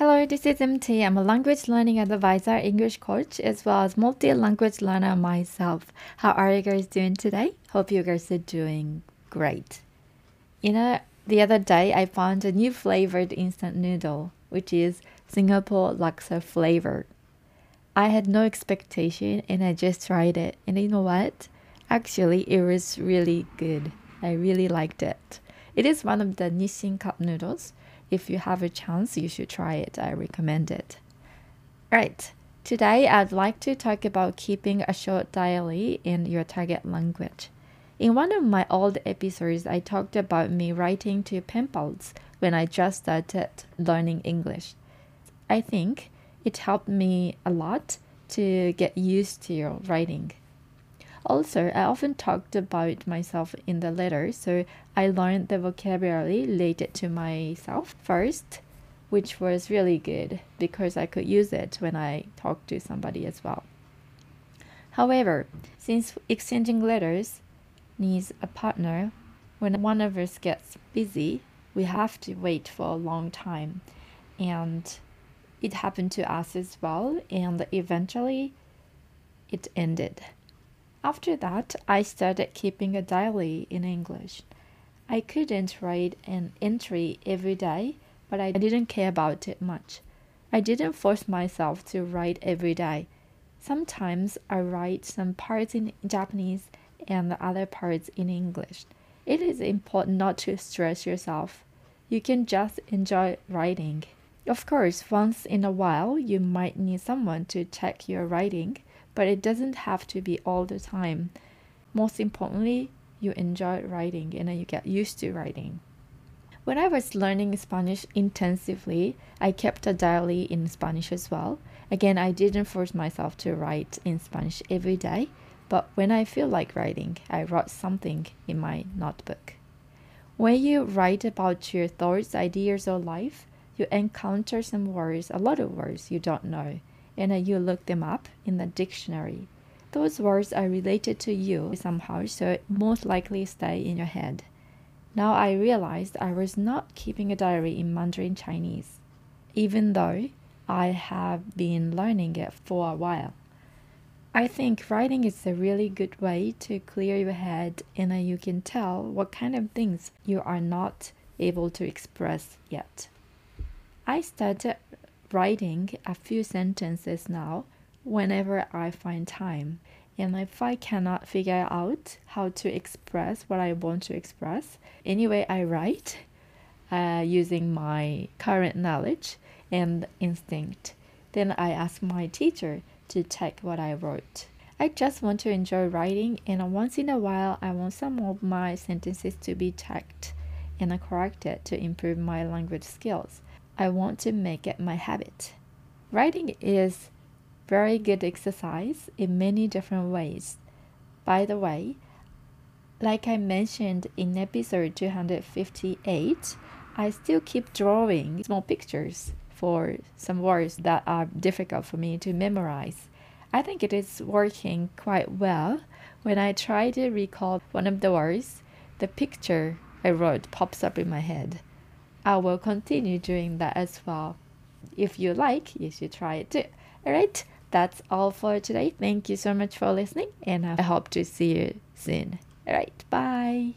Hello, this is MT. I'm a language learning advisor, English coach, as well as multi-language learner myself. How are you guys doing today? Hope you guys are doing great. You know, the other day I found a new flavored instant noodle, which is Singapore laksa flavor. I had no expectation and I just tried it. And you know what? Actually, it was really good. I really liked it. It is one of the Nissin cup noodles if you have a chance, you should try it. I recommend it. Right. Today, I'd like to talk about keeping a short diary in your target language. In one of my old episodes, I talked about me writing to pals when I just started learning English. I think it helped me a lot to get used to your writing. Also, I often talked about myself in the letter, so I learned the vocabulary related to myself first, which was really good because I could use it when I talked to somebody as well. However, since exchanging letters needs a partner, when one of us gets busy, we have to wait for a long time. And it happened to us as well, and eventually it ended. After that, I started keeping a diary in English. I couldn't write an entry every day, but I didn't care about it much. I didn't force myself to write every day. Sometimes I write some parts in Japanese and the other parts in English. It is important not to stress yourself. You can just enjoy writing. Of course, once in a while, you might need someone to check your writing but it doesn't have to be all the time. Most importantly, you enjoy writing and you get used to writing. When I was learning Spanish intensively, I kept a diary in Spanish as well. Again, I didn't force myself to write in Spanish every day, but when I feel like writing, I wrote something in my notebook. When you write about your thoughts, ideas, or life, you encounter some words, a lot of words you don't know and you look them up in the dictionary. Those words are related to you somehow, so most likely stay in your head. Now I realized I was not keeping a diary in Mandarin Chinese, even though I have been learning it for a while. I think writing is a really good way to clear your head and you can tell what kind of things you are not able to express yet. I started writing a few sentences now whenever I find time. And if I cannot figure out how to express what I want to express, anyway, I write uh, using my current knowledge and instinct. Then I ask my teacher to check what I wrote. I just want to enjoy writing, and once in a while, I want some of my sentences to be checked and corrected to improve my language skills. I want to make it my habit. Writing is very good exercise in many different ways. By the way, like I mentioned in episode 258, I still keep drawing small pictures for some words that are difficult for me to memorize. I think it is working quite well. When I try to recall one of the words, the picture I wrote pops up in my head. I will continue doing that as well. If you like, you should try it too. Alright, that's all for today. Thank you so much for listening, and I hope to see you soon. Alright, bye.